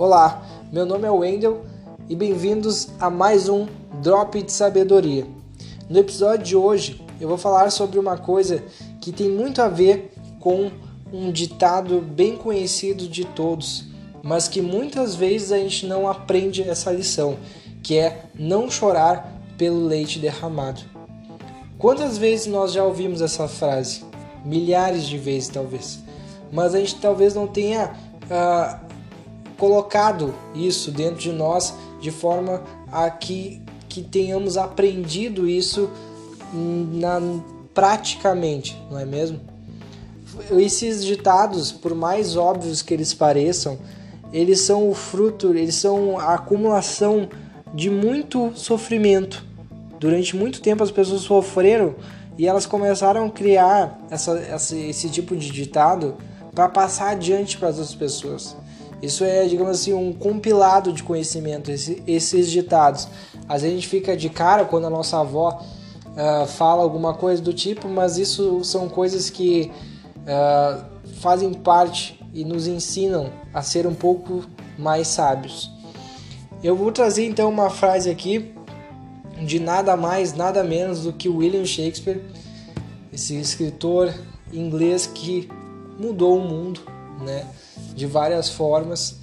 Olá, meu nome é Wendel e bem-vindos a mais um Drop de Sabedoria. No episódio de hoje eu vou falar sobre uma coisa que tem muito a ver com um ditado bem conhecido de todos, mas que muitas vezes a gente não aprende essa lição, que é não chorar pelo leite derramado. Quantas vezes nós já ouvimos essa frase? Milhares de vezes, talvez. Mas a gente talvez não tenha uh, colocado isso dentro de nós de forma a que, que tenhamos aprendido isso na, praticamente, não é mesmo? Esses ditados, por mais óbvios que eles pareçam, eles são o fruto, eles são a acumulação de muito sofrimento. Durante muito tempo as pessoas sofreram e elas começaram a criar essa, esse tipo de ditado para passar adiante para as outras pessoas. Isso é, digamos assim, um compilado de conhecimento, esse, esses ditados. Às vezes a gente fica de cara quando a nossa avó uh, fala alguma coisa do tipo, mas isso são coisas que uh, fazem parte e nos ensinam a ser um pouco mais sábios. Eu vou trazer então uma frase aqui de nada mais, nada menos do que William Shakespeare, esse escritor inglês que mudou o mundo, né? de várias formas.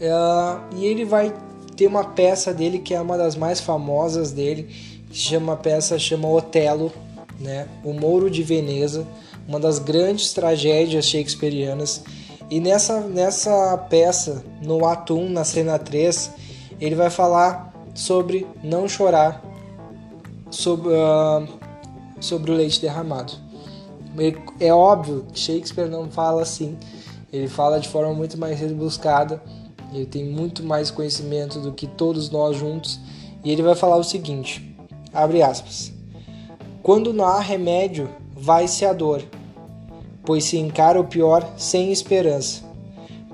Uh, e ele vai ter uma peça dele que é uma das mais famosas dele, que chama a peça chama Otelo, né? O Mouro de Veneza, uma das grandes tragédias shakespearianas. E nessa, nessa peça, no ato 1, na cena 3, ele vai falar sobre não chorar sobre, uh, sobre o leite derramado. É óbvio Shakespeare não fala assim, ele fala de forma muito mais rebuscada, ele tem muito mais conhecimento do que todos nós juntos, e ele vai falar o seguinte: abre aspas. Quando não há remédio, vai-se a dor, pois se encara o pior sem esperança.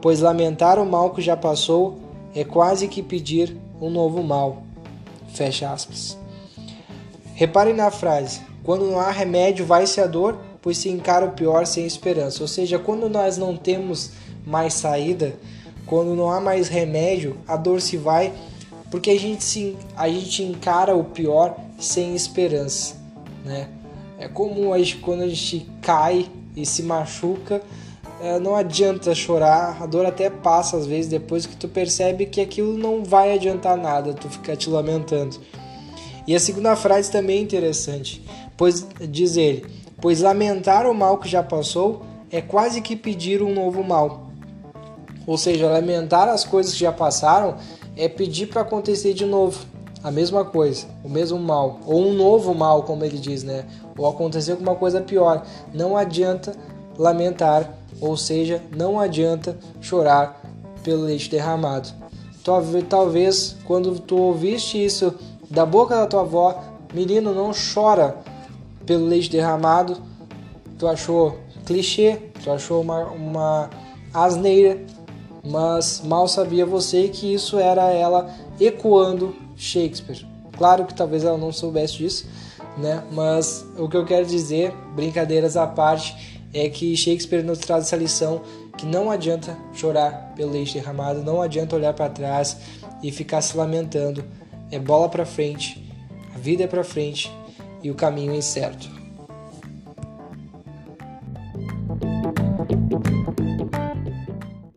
Pois lamentar o mal que já passou é quase que pedir um novo mal. Fecha aspas. Reparem na frase: quando não há remédio, vai-se a dor, pois se encara o pior sem esperança. Ou seja, quando nós não temos mais saída, quando não há mais remédio, a dor se vai, porque a gente, se, a gente encara o pior sem esperança, né? É como a gente, quando a gente cai e se machuca, é, não adianta chorar, a dor até passa às vezes depois que tu percebe que aquilo não vai adiantar nada, tu fica te lamentando. E a segunda frase também é interessante, pois diz ele: pois lamentar o mal que já passou é quase que pedir um novo mal. Ou seja, lamentar as coisas que já passaram é pedir para acontecer de novo. A mesma coisa, o mesmo mal, ou um novo mal, como ele diz, né? Ou acontecer alguma coisa pior. Não adianta lamentar, ou seja, não adianta chorar pelo leite derramado. Talvez quando tu ouviste isso da boca da tua avó, menino, não chora pelo leite derramado, tu achou clichê, tu achou uma, uma asneira, mas mal sabia você que isso era ela ecoando Shakespeare. Claro que talvez ela não soubesse disso, né? Mas o que eu quero dizer, brincadeiras à parte, é que Shakespeare nos traz essa lição que não adianta chorar pelo leite derramado, não adianta olhar para trás e ficar se lamentando. É bola para frente, a vida é para frente e o caminho é incerto.